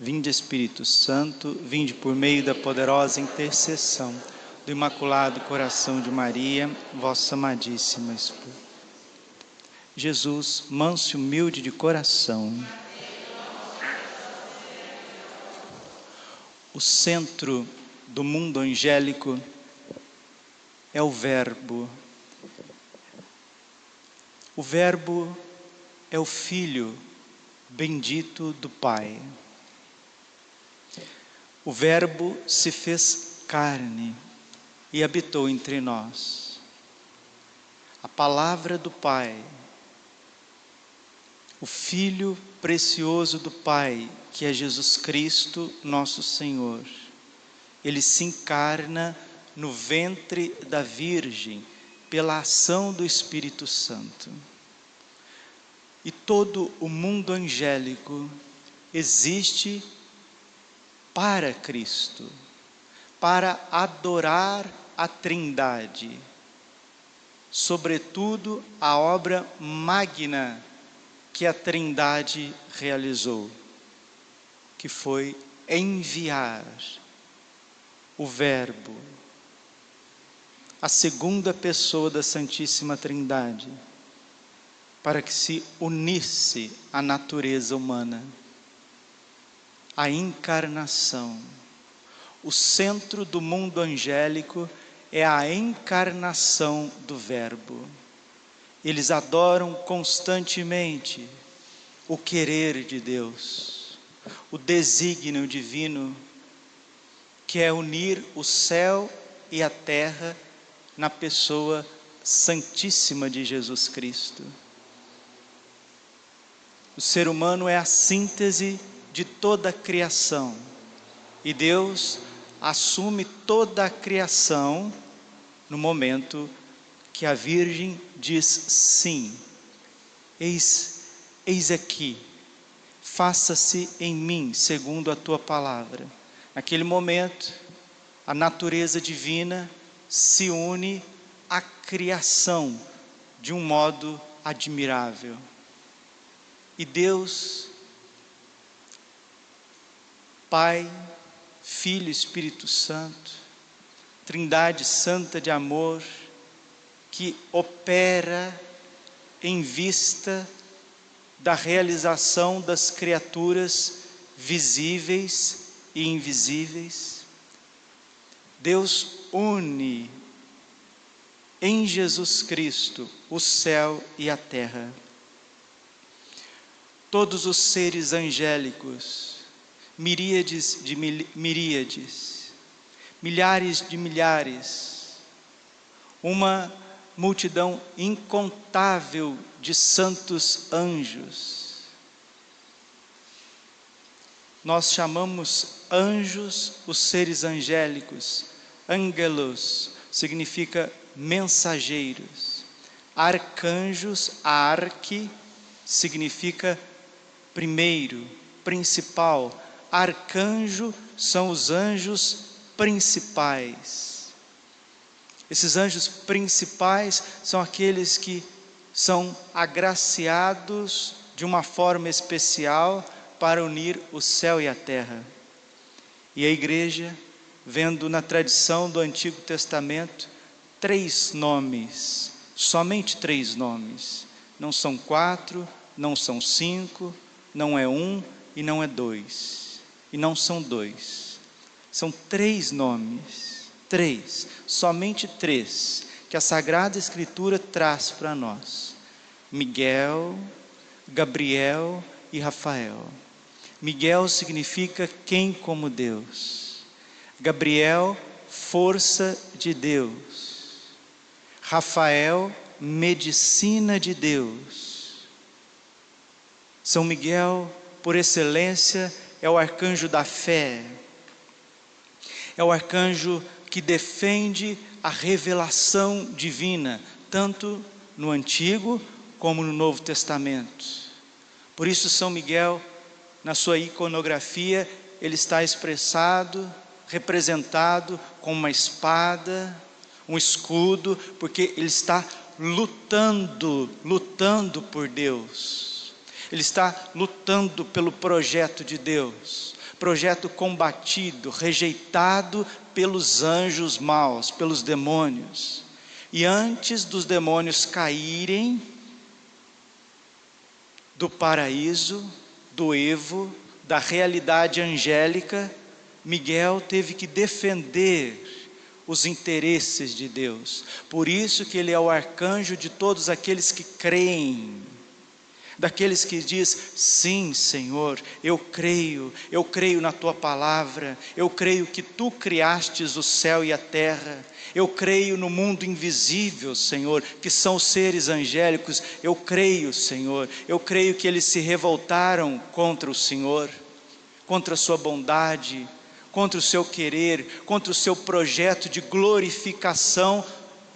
Vinde Espírito Santo, vinde por meio da poderosa intercessão do Imaculado Coração de Maria, vossa amadíssima esposa. Jesus, manso e humilde de coração. O centro do mundo angélico é o Verbo. O Verbo é o Filho bendito do Pai. O Verbo se fez carne e habitou entre nós. A palavra do Pai, o Filho precioso do Pai, que é Jesus Cristo, nosso Senhor, ele se encarna no ventre da Virgem pela ação do Espírito Santo. E todo o mundo angélico existe para Cristo, para adorar a Trindade, sobretudo a obra magna que a Trindade realizou, que foi enviar o Verbo, a segunda pessoa da Santíssima Trindade, para que se unisse à natureza humana a encarnação. O centro do mundo angélico é a encarnação do Verbo. Eles adoram constantemente o querer de Deus, o desígnio divino, que é unir o céu e a terra na pessoa santíssima de Jesus Cristo. O ser humano é a síntese de toda a criação. E Deus assume toda a criação no momento que a Virgem diz sim. Eis, eis aqui, faça-se em mim segundo a tua palavra. Naquele momento, a natureza divina se une à criação de um modo admirável. E Deus Pai, Filho Espírito Santo, Trindade Santa de amor, que opera em vista da realização das criaturas visíveis e invisíveis. Deus une em Jesus Cristo o céu e a terra. Todos os seres angélicos, miríades de miríades, milhares de milhares, uma multidão incontável de santos anjos. Nós chamamos anjos os seres angélicos, angelos significa mensageiros, arcanjos, arque significa primeiro, principal, arcanjo são os anjos principais. Esses anjos principais são aqueles que são agraciados de uma forma especial para unir o céu e a terra. E a igreja, vendo na tradição do Antigo Testamento, três nomes, somente três nomes. Não são quatro, não são cinco, não é um e não é dois e não são dois, são três nomes, três, somente três, que a Sagrada Escritura traz para nós: Miguel, Gabriel e Rafael. Miguel significa quem como Deus, Gabriel, força de Deus, Rafael, medicina de Deus. São Miguel, por excelência, é o arcanjo da fé, é o arcanjo que defende a revelação divina, tanto no Antigo como no Novo Testamento. Por isso, São Miguel, na sua iconografia, ele está expressado, representado com uma espada, um escudo, porque ele está lutando, lutando por Deus ele está lutando pelo projeto de Deus, projeto combatido, rejeitado pelos anjos maus, pelos demônios. E antes dos demônios caírem do paraíso, do Evo, da realidade angélica, Miguel teve que defender os interesses de Deus. Por isso que ele é o arcanjo de todos aqueles que creem daqueles que diz: "Sim, Senhor, eu creio, eu creio na tua palavra, eu creio que tu criastes o céu e a terra, eu creio no mundo invisível, Senhor, que são seres angélicos, eu creio, Senhor, eu creio que eles se revoltaram contra o Senhor, contra a sua bondade, contra o seu querer, contra o seu projeto de glorificação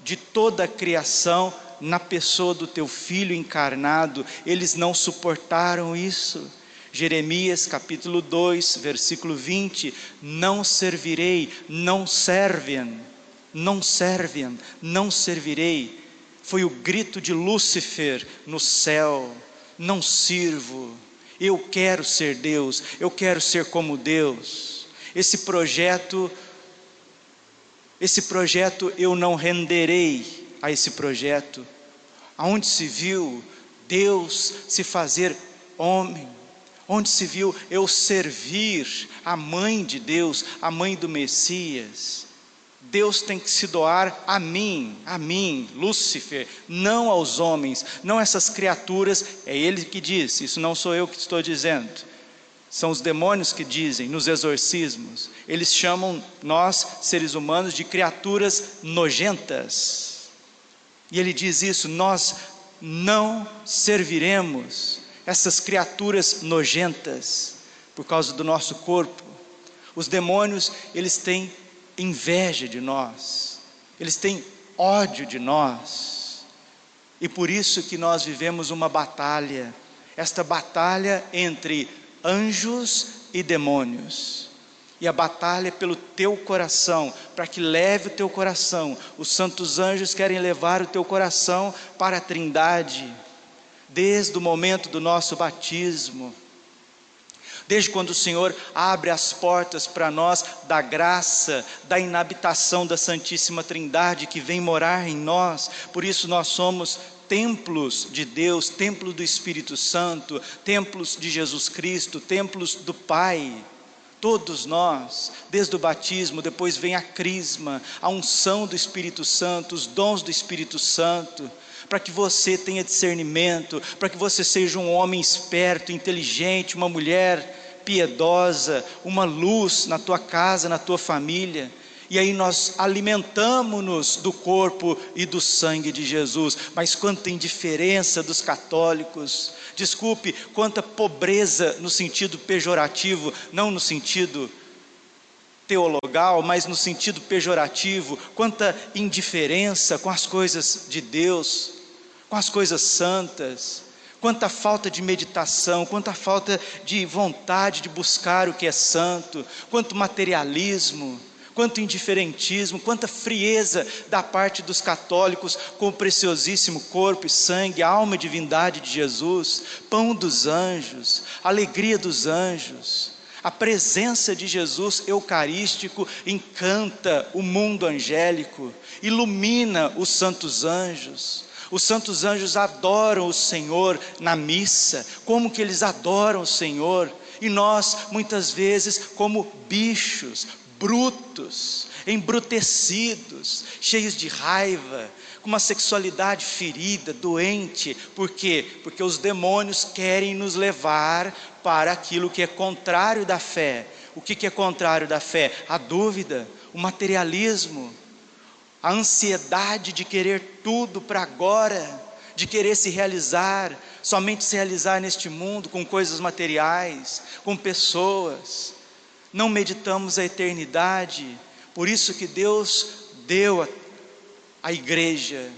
de toda a criação na pessoa do teu filho encarnado, eles não suportaram isso. Jeremias capítulo 2, versículo 20: Não servirei, não servem, não servem, não servirei. Foi o grito de Lúcifer no céu: Não sirvo, eu quero ser Deus, eu quero ser como Deus. Esse projeto, esse projeto eu não renderei a esse projeto, aonde se viu Deus se fazer homem, onde se viu eu servir a mãe de Deus, a mãe do Messias. Deus tem que se doar a mim, a mim, Lúcifer, não aos homens, não essas criaturas, é Ele que diz, isso não sou eu que estou dizendo, são os demônios que dizem nos exorcismos, eles chamam nós, seres humanos, de criaturas nojentas. E ele diz isso: nós não serviremos essas criaturas nojentas por causa do nosso corpo. Os demônios, eles têm inveja de nós, eles têm ódio de nós. E por isso que nós vivemos uma batalha, esta batalha entre anjos e demônios e a batalha é pelo teu coração, para que leve o teu coração. Os santos anjos querem levar o teu coração para a Trindade, desde o momento do nosso batismo. Desde quando o Senhor abre as portas para nós da graça, da inabitação da Santíssima Trindade que vem morar em nós, por isso nós somos templos de Deus, templo do Espírito Santo, templos de Jesus Cristo, templos do Pai. Todos nós, desde o batismo, depois vem a crisma, a unção do Espírito Santo, os dons do Espírito Santo, para que você tenha discernimento, para que você seja um homem esperto, inteligente, uma mulher piedosa, uma luz na tua casa, na tua família e aí nós alimentamos-nos do corpo e do sangue de Jesus. Mas quanta indiferença dos católicos, desculpe, quanta pobreza no sentido pejorativo, não no sentido teologal, mas no sentido pejorativo, quanta indiferença com as coisas de Deus, com as coisas santas, quanta falta de meditação, quanta falta de vontade de buscar o que é santo, quanto materialismo quanto indiferentismo, quanta frieza da parte dos católicos com o preciosíssimo corpo e sangue, alma e divindade de Jesus, pão dos anjos, alegria dos anjos. A presença de Jesus eucarístico encanta o mundo angélico, ilumina os santos anjos. Os santos anjos adoram o Senhor na missa, como que eles adoram o Senhor? E nós, muitas vezes, como bichos, brutos, embrutecidos, cheios de raiva, com uma sexualidade ferida, doente. Por quê? Porque os demônios querem nos levar para aquilo que é contrário da fé. O que, que é contrário da fé? A dúvida, o materialismo, a ansiedade de querer tudo para agora, de querer se realizar, somente se realizar neste mundo com coisas materiais, com pessoas não meditamos a eternidade, por isso que Deus deu a, a igreja,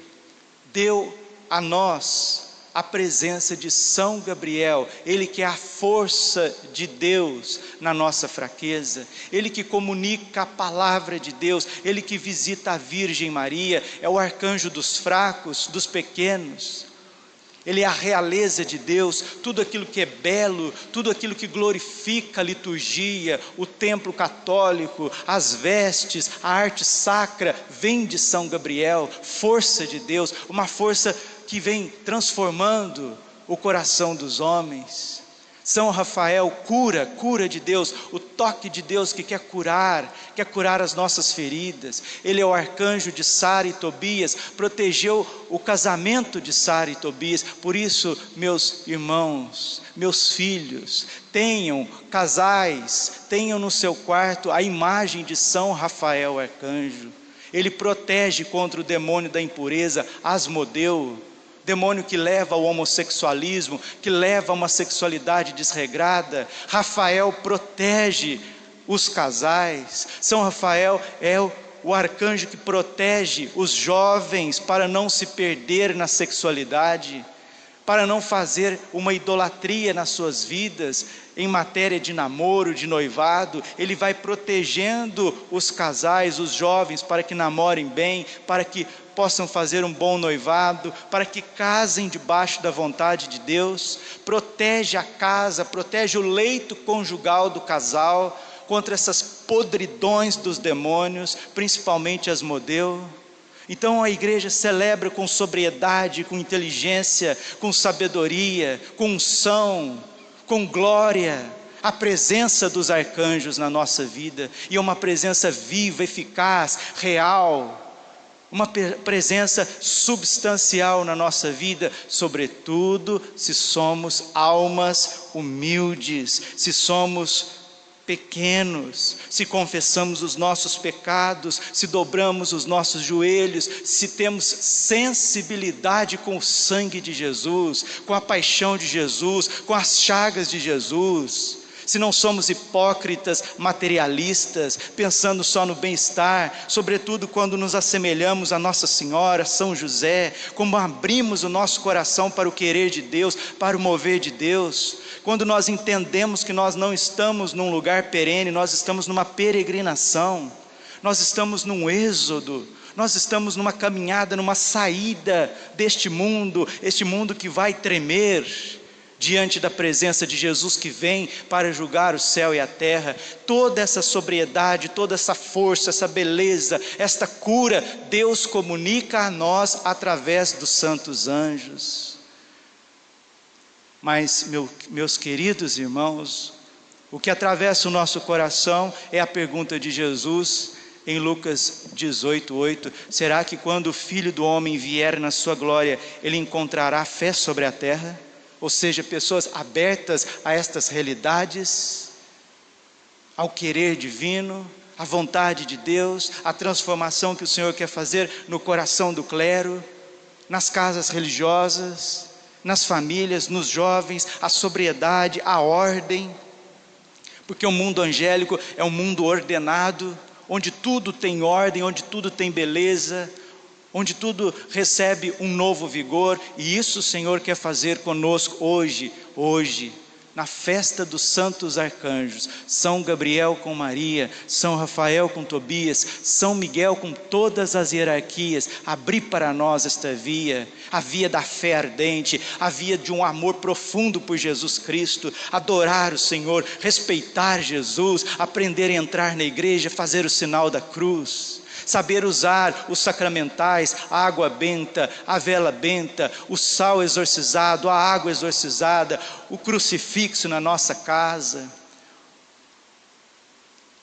deu a nós a presença de São Gabriel, ele que é a força de Deus na nossa fraqueza, ele que comunica a palavra de Deus, ele que visita a Virgem Maria, é o arcanjo dos fracos, dos pequenos. Ele é a realeza de Deus, tudo aquilo que é belo, tudo aquilo que glorifica a liturgia, o templo católico, as vestes, a arte sacra, vem de São Gabriel, força de Deus, uma força que vem transformando o coração dos homens. São Rafael cura, cura de Deus, o toque de Deus que quer curar, quer curar as nossas feridas. Ele é o arcanjo de Sara e Tobias, protegeu o casamento de Sara e Tobias. Por isso, meus irmãos, meus filhos, tenham casais, tenham no seu quarto a imagem de São Rafael arcanjo. Ele protege contra o demônio da impureza, Asmodeu demônio que leva ao homossexualismo, que leva a uma sexualidade desregrada. Rafael protege os casais. São Rafael é o, o arcanjo que protege os jovens para não se perder na sexualidade, para não fazer uma idolatria nas suas vidas em matéria de namoro, de noivado, ele vai protegendo os casais, os jovens, para que namorem bem, para que possam fazer um bom noivado, para que casem debaixo da vontade de Deus, protege a casa, protege o leito conjugal do casal contra essas podridões dos demônios, principalmente as modelo. Então a igreja celebra com sobriedade, com inteligência, com sabedoria, com unção, com glória, a presença dos arcanjos na nossa vida, e é uma presença viva, eficaz, real, uma presença substancial na nossa vida, sobretudo se somos almas humildes, se somos pequenos, se confessamos os nossos pecados, se dobramos os nossos joelhos, se temos sensibilidade com o sangue de Jesus, com a paixão de Jesus, com as chagas de Jesus se não somos hipócritas, materialistas, pensando só no bem-estar, sobretudo quando nos assemelhamos a Nossa Senhora, São José, como abrimos o nosso coração para o querer de Deus, para o mover de Deus, quando nós entendemos que nós não estamos num lugar perene, nós estamos numa peregrinação, nós estamos num êxodo, nós estamos numa caminhada, numa saída deste mundo, este mundo que vai tremer, diante da presença de Jesus que vem para julgar o céu e a terra, toda essa sobriedade, toda essa força, essa beleza, esta cura, Deus comunica a nós através dos santos anjos. Mas, meu, meus queridos irmãos, o que atravessa o nosso coração é a pergunta de Jesus em Lucas 18, 8: será que quando o filho do homem vier na sua glória, ele encontrará fé sobre a terra? Ou seja, pessoas abertas a estas realidades, ao querer divino, à vontade de Deus, à transformação que o Senhor quer fazer no coração do clero, nas casas religiosas, nas famílias, nos jovens, a sobriedade, a ordem, porque o mundo angélico é um mundo ordenado, onde tudo tem ordem, onde tudo tem beleza, onde tudo recebe um novo vigor, e isso o Senhor quer fazer conosco hoje, hoje, na festa dos santos arcanjos, São Gabriel com Maria, São Rafael com Tobias, São Miguel com todas as hierarquias, abrir para nós esta via, a via da fé ardente, a via de um amor profundo por Jesus Cristo, adorar o Senhor, respeitar Jesus, aprender a entrar na igreja, fazer o sinal da cruz saber usar os sacramentais, a água benta, a vela benta, o sal exorcizado, a água exorcizada, o crucifixo na nossa casa,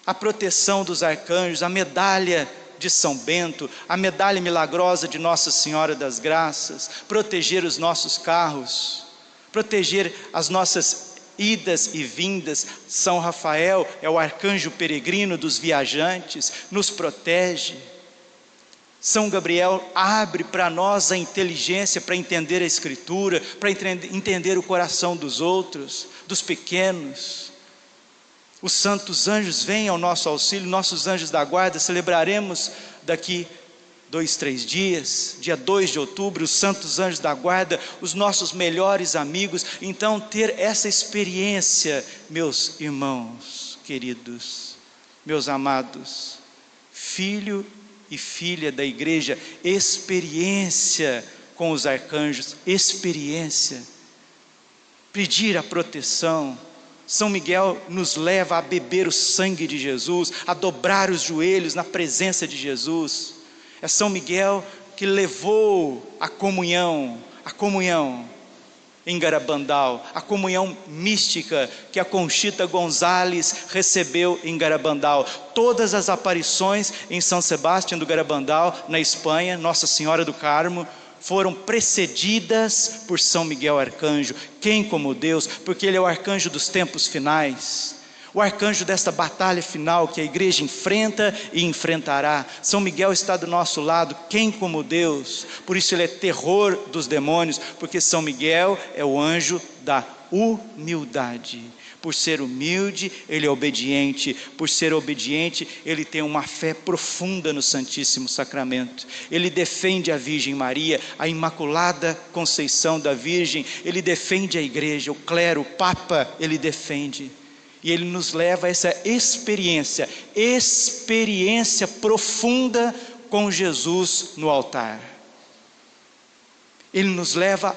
a proteção dos arcanjos, a medalha de São Bento, a medalha milagrosa de Nossa Senhora das Graças, proteger os nossos carros, proteger as nossas idas e vindas. São Rafael é o arcanjo peregrino dos viajantes, nos protege. São Gabriel abre para nós a inteligência para entender a Escritura, para entender o coração dos outros, dos pequenos. Os santos anjos vêm ao nosso auxílio, nossos anjos da guarda, celebraremos daqui dois, três dias, dia 2 de outubro, os santos anjos da guarda, os nossos melhores amigos. Então, ter essa experiência, meus irmãos queridos, meus amados, filho e filha da igreja, experiência com os arcanjos, experiência, pedir a proteção. São Miguel nos leva a beber o sangue de Jesus, a dobrar os joelhos na presença de Jesus. É São Miguel que levou a comunhão, a comunhão em Garabandal, a comunhão mística que a Conchita Gonzalez recebeu em Garabandal, todas as aparições em São Sebastião do Garabandal, na Espanha, Nossa Senhora do Carmo, foram precedidas por São Miguel Arcanjo. Quem como Deus? Porque ele é o arcanjo dos tempos finais o arcanjo desta batalha final que a igreja enfrenta e enfrentará. São Miguel está do nosso lado, quem como Deus? Por isso ele é terror dos demônios, porque São Miguel é o anjo da humildade. Por ser humilde, ele é obediente. Por ser obediente, ele tem uma fé profunda no Santíssimo Sacramento. Ele defende a Virgem Maria, a Imaculada Conceição da Virgem. Ele defende a igreja, o clero, o Papa, ele defende. E ele nos leva a essa experiência, experiência profunda com Jesus no altar. Ele nos leva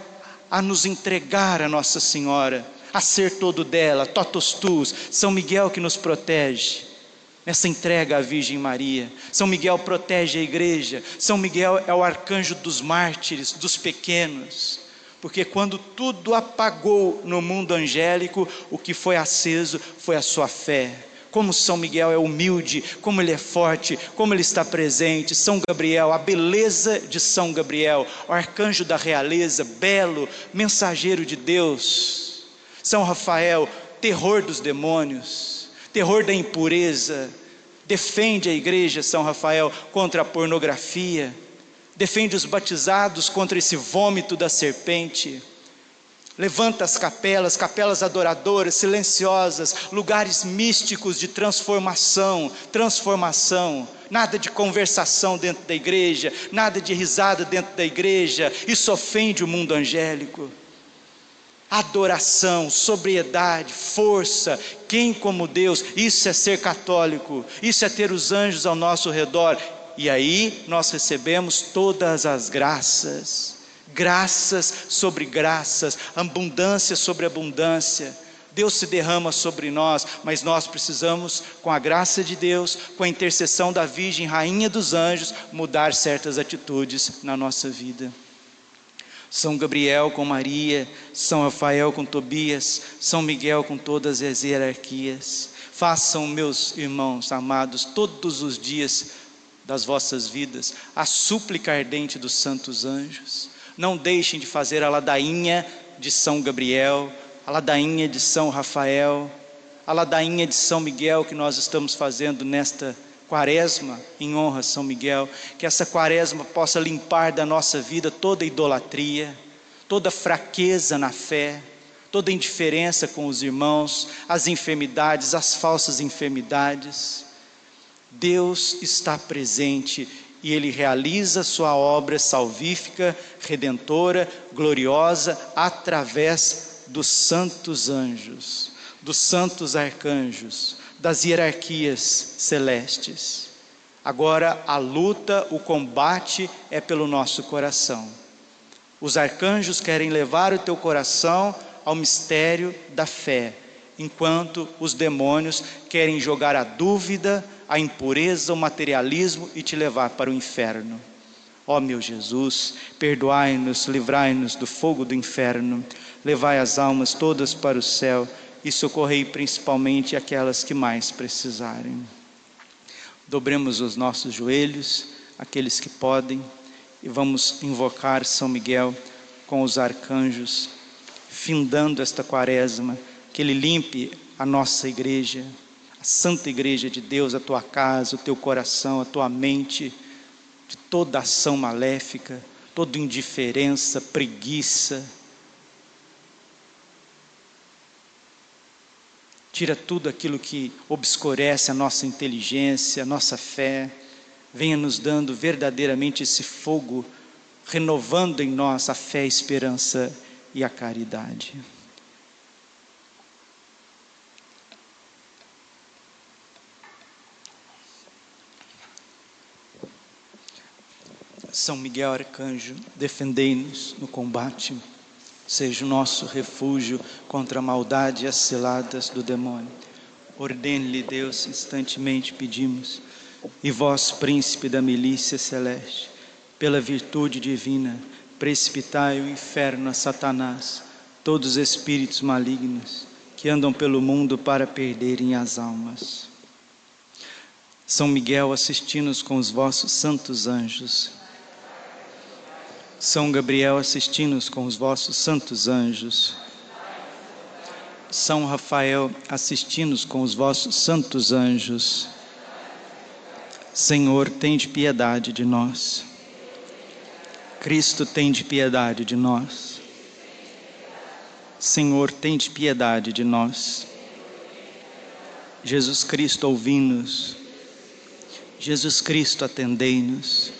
a nos entregar a Nossa Senhora, a ser todo dela, totus tus, São Miguel que nos protege. Nessa entrega à Virgem Maria, São Miguel protege a igreja, São Miguel é o arcanjo dos mártires, dos pequenos porque quando tudo apagou no mundo angélico, o que foi aceso foi a sua fé. Como São Miguel é humilde, como ele é forte, como ele está presente. São Gabriel, a beleza de São Gabriel, o arcanjo da realeza, belo, mensageiro de Deus. São Rafael, terror dos demônios, terror da impureza. Defende a igreja, São Rafael, contra a pornografia defende os batizados contra esse vômito da serpente. Levanta as capelas, capelas adoradoras, silenciosas, lugares místicos de transformação, transformação. Nada de conversação dentro da igreja, nada de risada dentro da igreja, isso ofende o mundo angélico. Adoração, sobriedade, força, quem como Deus, isso é ser católico, isso é ter os anjos ao nosso redor, e aí nós recebemos todas as graças, graças sobre graças, abundância sobre abundância. Deus se derrama sobre nós, mas nós precisamos, com a graça de Deus, com a intercessão da Virgem, Rainha dos Anjos, mudar certas atitudes na nossa vida. São Gabriel com Maria, São Rafael com Tobias, São Miguel com todas as hierarquias. Façam, meus irmãos amados, todos os dias das vossas vidas, a súplica ardente dos santos anjos. Não deixem de fazer a ladainha de São Gabriel, a ladainha de São Rafael, a ladainha de São Miguel que nós estamos fazendo nesta quaresma em honra a São Miguel, que essa quaresma possa limpar da nossa vida toda idolatria, toda fraqueza na fé, toda indiferença com os irmãos, as enfermidades, as falsas enfermidades Deus está presente e Ele realiza Sua obra salvífica, redentora, gloriosa, através dos santos anjos, dos santos arcanjos, das hierarquias celestes. Agora a luta, o combate é pelo nosso coração. Os arcanjos querem levar o teu coração ao mistério da fé, enquanto os demônios querem jogar a dúvida, a impureza, o materialismo e te levar para o inferno. Ó oh, meu Jesus, perdoai-nos, livrai-nos do fogo do inferno, levai as almas todas para o céu e socorrei principalmente aquelas que mais precisarem. Dobremos os nossos joelhos, aqueles que podem, e vamos invocar São Miguel com os arcanjos, findando esta quaresma, que ele limpe a nossa igreja a santa igreja de Deus, a tua casa, o teu coração, a tua mente, de toda ação maléfica, toda indiferença, preguiça. Tira tudo aquilo que obscurece a nossa inteligência, a nossa fé. Venha nos dando verdadeiramente esse fogo, renovando em nós a fé, a esperança e a caridade. São Miguel Arcanjo, defendei-nos no combate, seja o nosso refúgio contra a maldade e as ciladas do demônio. Ordene-lhe Deus, instantemente pedimos, e vós, príncipe da milícia celeste, pela virtude divina, precipitai o inferno a Satanás, todos os espíritos malignos que andam pelo mundo para perderem as almas. São Miguel, assisti-nos com os vossos santos anjos são Gabriel, assisti-nos com os vossos santos anjos. São Rafael, assisti-nos com os vossos santos anjos. Senhor, tem de piedade de nós. Cristo, tem de piedade de nós. Senhor, tem de piedade de nós. Jesus Cristo, ouvi-nos. Jesus Cristo, atendei-nos.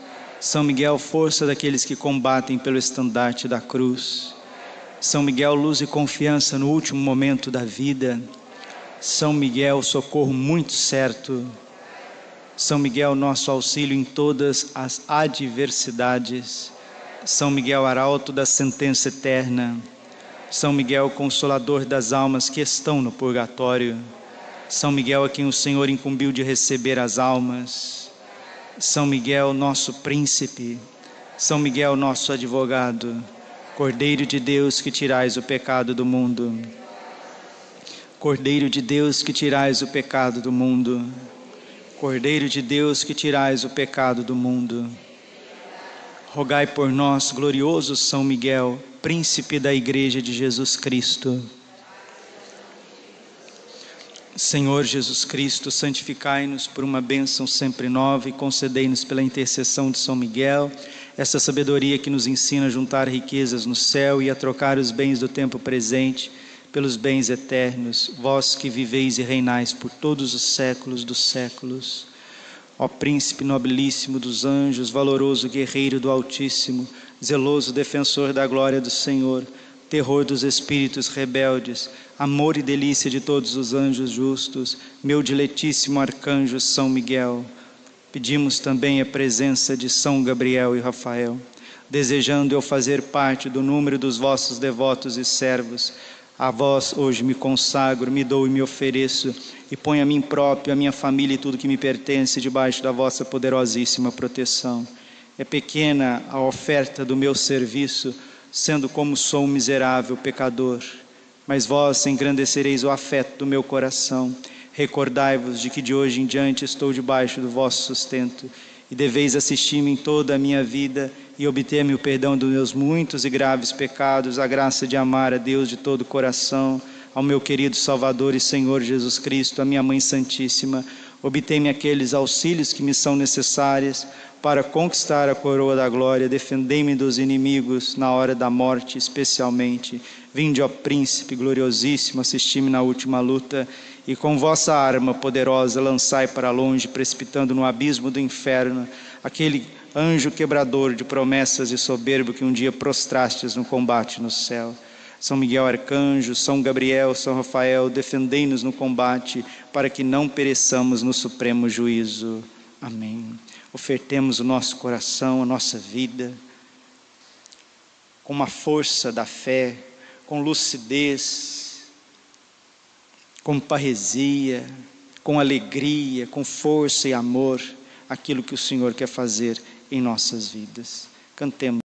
são Miguel, força daqueles que combatem pelo estandarte da cruz. São Miguel, luz e confiança no último momento da vida. São Miguel, socorro muito certo. São Miguel, nosso auxílio em todas as adversidades. São Miguel, arauto da sentença eterna. São Miguel, consolador das almas que estão no purgatório. São Miguel, a quem o Senhor incumbiu de receber as almas. São Miguel, nosso príncipe, São Miguel, nosso advogado, Cordeiro de Deus que tirais o pecado do mundo. Cordeiro de Deus que tirais o pecado do mundo. Cordeiro de Deus que tirais o pecado do mundo. Rogai por nós, glorioso São Miguel, príncipe da Igreja de Jesus Cristo. Senhor Jesus Cristo, santificai-nos por uma bênção sempre nova e concedei-nos pela intercessão de São Miguel essa sabedoria que nos ensina a juntar riquezas no céu e a trocar os bens do tempo presente pelos bens eternos, vós que viveis e reinais por todos os séculos dos séculos. Ó príncipe nobilíssimo dos anjos, valoroso guerreiro do Altíssimo, zeloso defensor da glória do Senhor, terror dos espíritos rebeldes, amor e delícia de todos os anjos justos, meu diletíssimo arcanjo São Miguel. Pedimos também a presença de São Gabriel e Rafael, desejando eu fazer parte do número dos vossos devotos e servos. A vós hoje me consagro, me dou e me ofereço, e ponho a mim próprio, a minha família e tudo que me pertence debaixo da vossa poderosíssima proteção. É pequena a oferta do meu serviço, sendo como sou um miserável pecador mas vós engrandecereis o afeto do meu coração. Recordai-vos de que de hoje em diante estou debaixo do vosso sustento e deveis assistir-me em toda a minha vida e obter-me o perdão dos meus muitos e graves pecados, a graça de amar a Deus de todo o coração, ao meu querido Salvador e Senhor Jesus Cristo, a minha Mãe Santíssima. Obtei-me aqueles auxílios que me são necessários para conquistar a coroa da glória, defendei-me dos inimigos na hora da morte, especialmente. Vinde, ó príncipe gloriosíssimo, assisti-me na última luta, e com vossa arma poderosa lançai para longe, precipitando no abismo do inferno, aquele anjo quebrador de promessas e soberbo que um dia prostrastes no combate no céu. São Miguel Arcanjo, São Gabriel, São Rafael, defendei-nos no combate, para que não pereçamos no supremo juízo. Amém ofertemos o nosso coração, a nossa vida, com uma força da fé, com lucidez, com parresia, com alegria, com força e amor, aquilo que o Senhor quer fazer em nossas vidas. Cantemos.